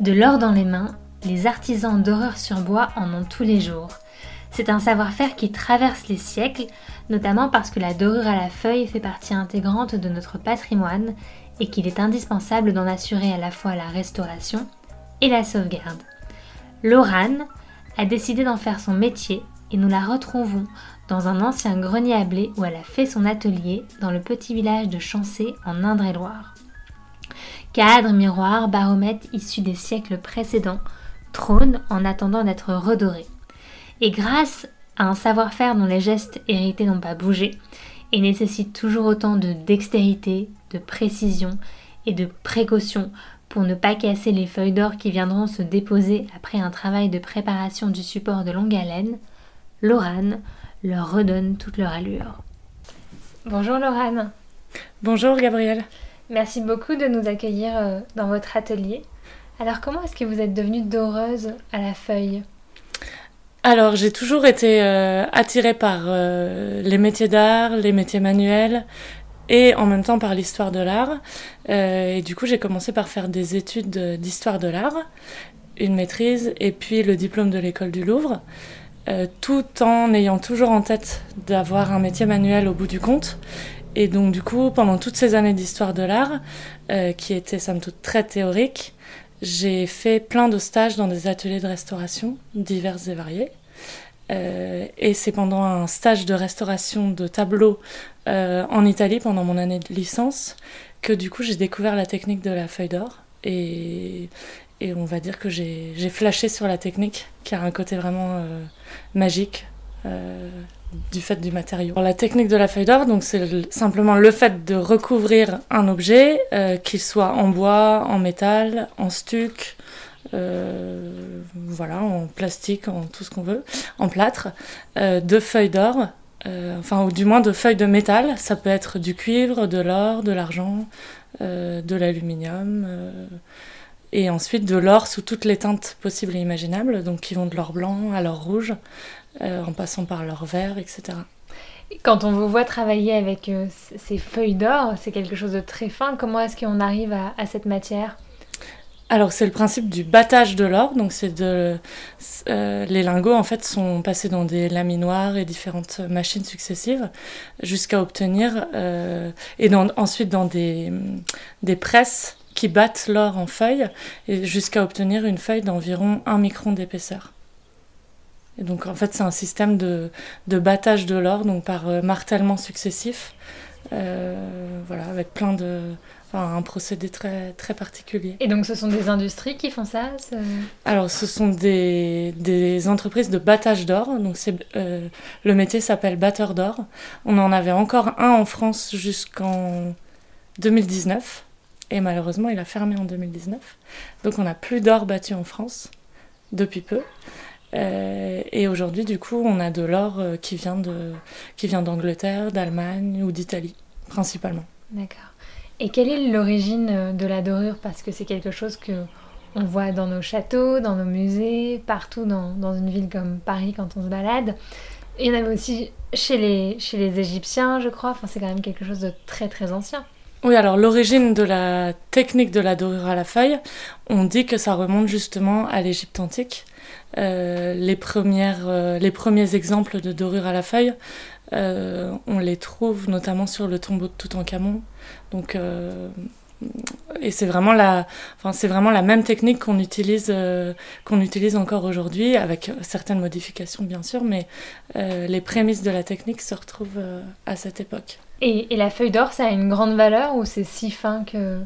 De l'or dans les mains, les artisans d'horreur sur bois en ont tous les jours. C'est un savoir-faire qui traverse les siècles, notamment parce que la dorure à la feuille fait partie intégrante de notre patrimoine et qu'il est indispensable d'en assurer à la fois la restauration et la sauvegarde. Lorane a décidé d'en faire son métier et nous la retrouvons dans un ancien grenier à blé où elle a fait son atelier dans le petit village de Chancé en Indre-et-Loire. Cadres, miroirs, baromètres issus des siècles précédents trônent en attendant d'être redorés. Et grâce à un savoir-faire dont les gestes hérités n'ont pas bougé et nécessitent toujours autant de dextérité, de précision et de précaution pour ne pas casser les feuilles d'or qui viendront se déposer après un travail de préparation du support de longue haleine, Lorane leur redonne toute leur allure. Bonjour Lorane. Bonjour Gabrielle. Merci beaucoup de nous accueillir euh, dans votre atelier. Alors comment est-ce que vous êtes devenue doreuse à la feuille? Alors j'ai toujours été euh, attirée par euh, les métiers d'art, les métiers manuels et en même temps par l'histoire de l'art. et du coup j'ai commencé par faire des études d'histoire de l'art, une maîtrise et puis le diplôme de l'école du Louvre. tout en ayant toujours en tête d'avoir un métier manuel au bout du compte et donc du coup, pendant toutes ces années d'histoire de l'art, euh, qui étaient somme toute très théoriques, j'ai fait plein de stages dans des ateliers de restauration divers et variés. Euh, et c'est pendant un stage de restauration de tableaux euh, en Italie pendant mon année de licence que du coup j'ai découvert la technique de la feuille d'or et, et on va dire que j'ai flashé sur la technique qui a un côté vraiment euh, magique. Du fait du matériau. la technique de la feuille d'or, donc c'est simplement le fait de recouvrir un objet, euh, qu'il soit en bois, en métal, en stuc, euh, voilà, en plastique, en tout ce qu'on veut, en plâtre, euh, de feuilles d'or, enfin ou du moins de feuilles de métal. Ça peut être du cuivre, de l'or, de l'argent, de l'aluminium et ensuite de l'or sous toutes les teintes possibles et imaginables, donc qui vont de l'or blanc à l'or rouge, euh, en passant par l'or vert, etc. Quand on vous voit travailler avec euh, ces feuilles d'or, c'est quelque chose de très fin. Comment est-ce qu'on arrive à, cette matière? Alors c'est le principe du battage de l'or, donc c'est de euh, les lingots en fait sont passés dans des laminoirs et différentes machines successives jusqu'à obtenir et ensuite dans des, des presses qui battent l'or en feuilles et jusqu'à obtenir une feuille d'environ 1 micron d'épaisseur. Et donc en fait c'est un système de, de battage de l'or donc par euh, martèlement successif, euh, voilà avec plein de Enfin, un procédé très, très particulier. Et donc ce sont des industries qui font ça Alors ce sont des, des, entreprises de battage d'or. Donc c'est, euh, le métier s'appelle batteur d'or. On en avait encore un en France jusqu'en 2019. Et malheureusement, il a fermé en 2019. Donc on n'a plus d'or battu en France depuis peu. Euh, et aujourd'hui, du coup, on a de l'or euh, qui vient de, qui vient d'Angleterre, d'Allemagne ou d'Italie, principalement. D'accord. Et quelle est l'origine euh, de la dorure? Parce que c'est quelque chose que on voit dans nos châteaux, dans nos musées, partout dans, dans une ville comme Paris quand on se balade. Il y en avait aussi chez les, chez les Égyptiens, je crois. Enfin, c'est quand même quelque chose de très très ancien. Oui, alors l'origine de la technique de la dorure à la feuille, on dit que ça remonte justement à l'Égypte antique. Euh, les, premières, euh, les premiers exemples de dorure à la feuille, euh, on les trouve notamment sur le tombeau de Toutankhamon. Donc, et c'est vraiment la, vraiment la même technique qu'on utilise, qu'on utilise encore aujourd'hui, avec certaines modifications bien sûr, mais les prémices de la technique se retrouvent à cette époque. Et, la feuille d'or, ça a une grande valeur ou c'est si fin que...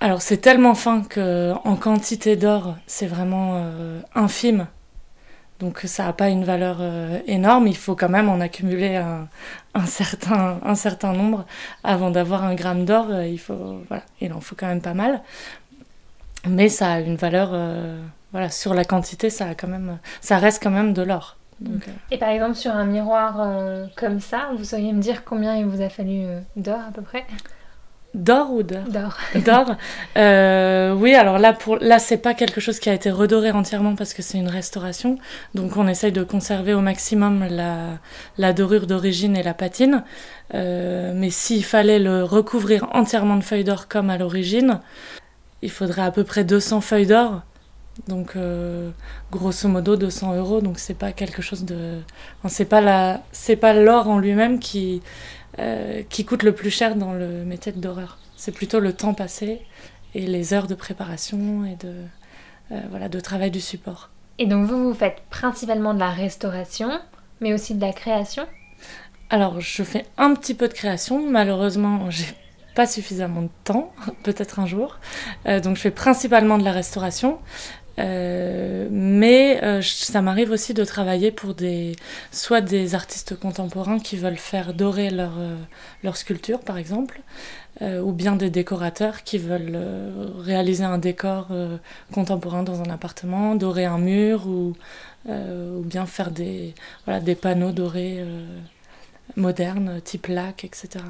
Alors c'est tellement fin que en quantité d'or, c'est vraiment euh, infime. Donc ça n'a pas une valeur euh, énorme, il faut quand même en accumuler un, certain, un certain nombre avant d'avoir un gramme d'or, euh, il, faut, voilà, il en faut quand même pas mal. mais ça a une valeur, voilà, sur la quantité, ça, a quand même, ça reste quand même de l'or. Et par exemple, sur un miroir comme ça, vous sauriez me dire combien il vous a fallu d'or à peu près? D'or ou d'or D'or. Euh, oui, alors là, pour là, c'est pas quelque chose qui a été redoré entièrement parce que c'est une restauration. Donc, on essaye de conserver au maximum la, la dorure d'origine et la patine. Euh, mais s'il fallait le recouvrir entièrement de feuilles d'or comme à l'origine, il faudrait à peu près 200 feuilles d'or. Donc, euh, grosso modo, 200 euros. Donc, c'est pas quelque chose de. Enfin, c'est pas l'or en lui-même qui euh, qui coûte le plus cher dans le métier d'horreur. C'est plutôt le temps passé et les heures de préparation et de, euh, voilà, de travail du support. Et donc vous, vous faites principalement de la restauration, mais aussi de la création? Alors je fais un petit peu de création, malheureusement j'ai pas suffisamment de temps, peut-être un jour. Euh, donc je fais principalement de la restauration. Euh, mais euh, ça m'arrive aussi de travailler pour des, soit des artistes contemporains qui veulent faire dorer leur, euh, leur sculpture, par exemple, ou bien des décorateurs qui veulent réaliser un décor contemporain dans un appartement, dorer un mur, ou, ou bien faire des, voilà, des panneaux dorés modernes, type lac, etc.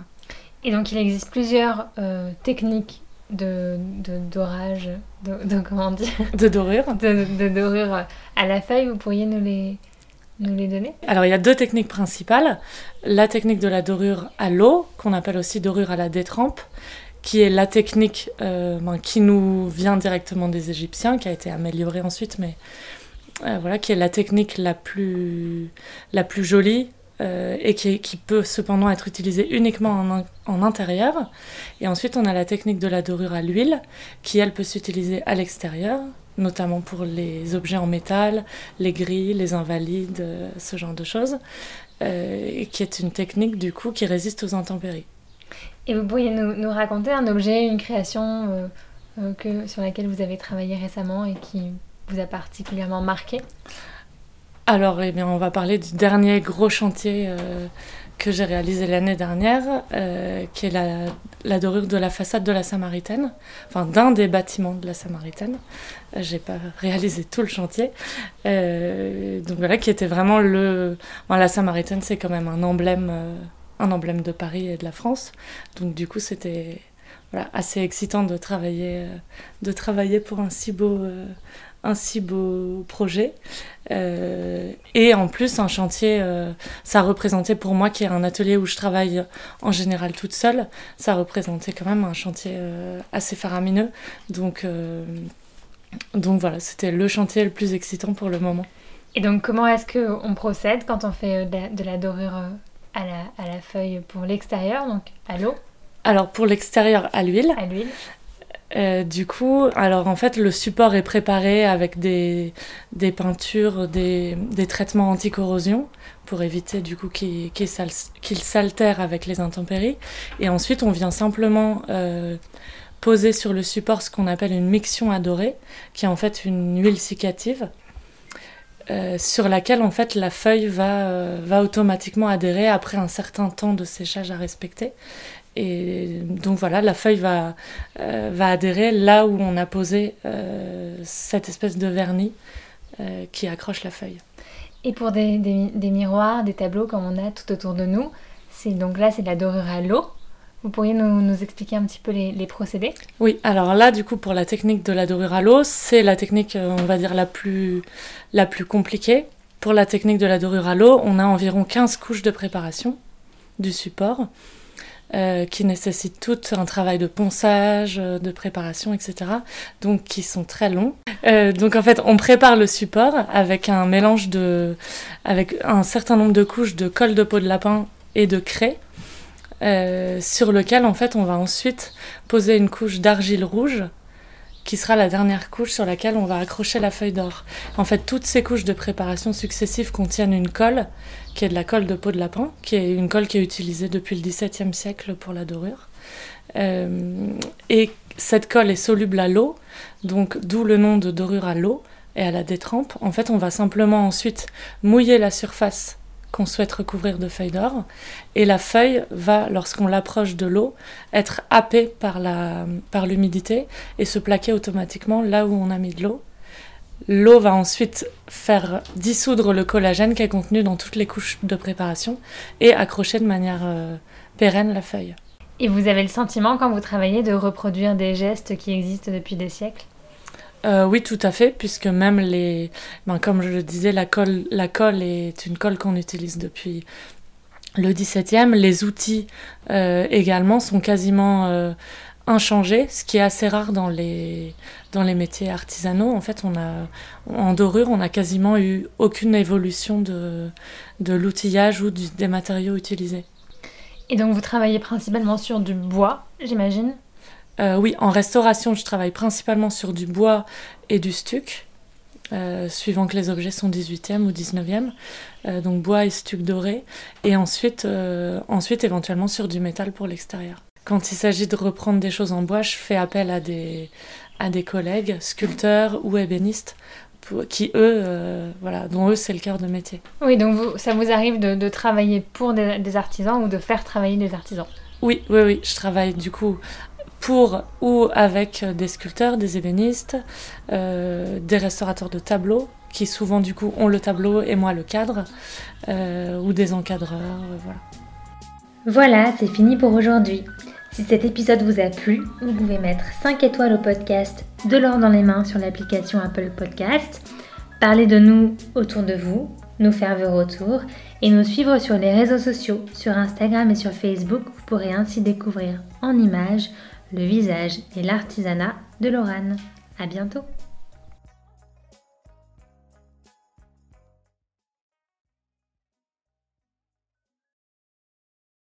Et donc il existe plusieurs techniques de, d'orage, de, de, comment dire? De dorure. De, de, dorure à la feuille, vous pourriez nous les, nous les donner? Alors il y a deux techniques principales. La technique de la dorure à l'eau, qu'on appelle aussi dorure à la détrempe, qui est la technique euh, ben, qui nous vient directement des Égyptiens, qui a été améliorée ensuite, mais euh, voilà, qui est la technique la plus, la plus jolie, euh, et qui, peut cependant être utilisé uniquement en, en, intérieur. Et ensuite, on a la technique de la dorure à l'huile, qui elle peut s'utiliser à l'extérieur, notamment pour les objets en métal, les grilles, les invalides, euh, ce genre de choses, euh, et qui est une technique du coup qui résiste aux intempéries. Et vous pourriez nous, nous raconter un objet, une création que, sur laquelle vous avez travaillé récemment et qui vous a particulièrement marqué? Alors, eh bien, on va parler du dernier gros chantier euh, que j'ai réalisé l'année dernière, euh, qui est la, dorure de la façade de la Samaritaine, enfin d'un des bâtiments de la Samaritaine. J'ai pas réalisé tout le chantier, euh, donc voilà, qui était vraiment le. la Samaritaine, c'est quand même un emblème, un emblème de Paris et de la France, donc du coup, c'était voilà, assez excitant de travailler, de travailler pour un si beau, un si beau projet. Euh, et en plus, un chantier, euh, ça représentait pour moi, qui est un atelier où je travaille en général toute seule, ça représentait quand même un chantier euh, assez faramineux. Donc, donc voilà, c'était le chantier le plus excitant pour le moment. Et donc, comment est-ce qu'on procède quand on fait de la, dorure à la, à la feuille pour l'extérieur, donc à l'eau? Alors pour l'extérieur, à l'huile. À l'huile. Euh, du coup, alors en fait, le support est préparé avec des, des peintures, des, des traitements anti-corrosion pour éviter du coup qu'il s'altère avec les intempéries. Et ensuite, on vient simplement euh, poser sur le support ce qu'on appelle une mixion à dorer, qui est en fait une huile cicative. Euh, sur laquelle en fait la feuille va, va automatiquement adhérer après un certain temps de séchage à respecter. Et donc voilà, la feuille va, euh, va adhérer là où on a posé euh, cette espèce de vernis euh, qui accroche la feuille. Et pour des, des, miroirs, des tableaux comme on a tout autour de nous, c'est donc là c'est de la dorure à l'eau. Vous pourriez nous, nous, expliquer un petit peu les, les, procédés? Oui, alors là, du coup, pour la technique de la dorure à l'eau, c'est la technique, on va dire, la plus, la plus compliquée. Pour la technique de la dorure à l'eau, on a environ 15 couches de préparation du support. Euh, qui nécessitent tout un travail de ponçage, euh, de préparation, etc. Donc qui sont très longs. Euh, donc en fait, on prépare le support avec un mélange de, avec un certain nombre de couches de colle de peau de lapin et de craie. sur lequel en fait on va ensuite poser une couche d'argile rouge qui sera la dernière couche sur laquelle on va accrocher la feuille d'or. En fait, toutes ces couches de préparation successives contiennent une colle, qui est de la colle de peau de lapin, qui est une colle qui est utilisée depuis le XVIIe siècle pour la dorure. Euh, et cette colle est soluble à l'eau, donc d'où le nom de dorure à l'eau et à la détrempe. En fait, on va simplement ensuite mouiller la surface qu'on souhaite recouvrir de feuilles d'or. Et la feuille va, lorsqu'on l'approche de l'eau, être happée par, la, par l'humidité et se plaquer automatiquement là où on a mis de l'eau. L'eau va ensuite faire dissoudre le collagène qui est contenu dans toutes les couches de préparation et accrocher de manière euh, pérenne la feuille. Et vous avez le sentiment quand vous travaillez de reproduire des gestes qui existent depuis des siècles? Euh, oui, tout à fait, puisque même les, ben, comme je le disais, la colle, la colle est une colle qu'on utilise depuis le 17e. Les outils euh, également sont quasiment inchangés, ce qui est assez rare dans les, dans les métiers artisanaux. En fait, on a, en dorure, on n'a quasiment eu aucune évolution de, de l'outillage ou des matériaux utilisés. Et donc vous travaillez principalement sur du bois, j'imagine? Euh, oui, en restauration, je travaille principalement sur du bois et du stuc, euh, suivant que les objets sont 18e ou 19e. Euh, donc bois et stuc doré. Et ensuite, ensuite, éventuellement sur du métal pour l'extérieur. Quand il s'agit de reprendre des choses en bois, je fais appel à des, à des collègues, sculpteurs ou ébénistes, qui eux, voilà, dont eux c'est le cœur de métier. Oui, donc vous, ça vous arrive de, travailler pour des, des, artisans ou de faire travailler des artisans? Oui, oui, oui, je travaille du coup pour ou avec des sculpteurs, des ébénistes, euh, des restaurateurs de tableaux qui souvent du coup ont le tableau et moi le cadre, euh, ou des encadreurs, euh, voilà. Voilà, c'est fini pour aujourd'hui. Si cet épisode vous a plu, vous pouvez mettre 5 étoiles au podcast De l'or dans les mains sur l'application Apple Podcast, parler de nous autour de vous, nous faire vos retours et nous suivre sur les réseaux sociaux, sur Instagram et sur Facebook. Vous pourrez ainsi découvrir en images le visage et l'artisanat de Lorane. À bientôt!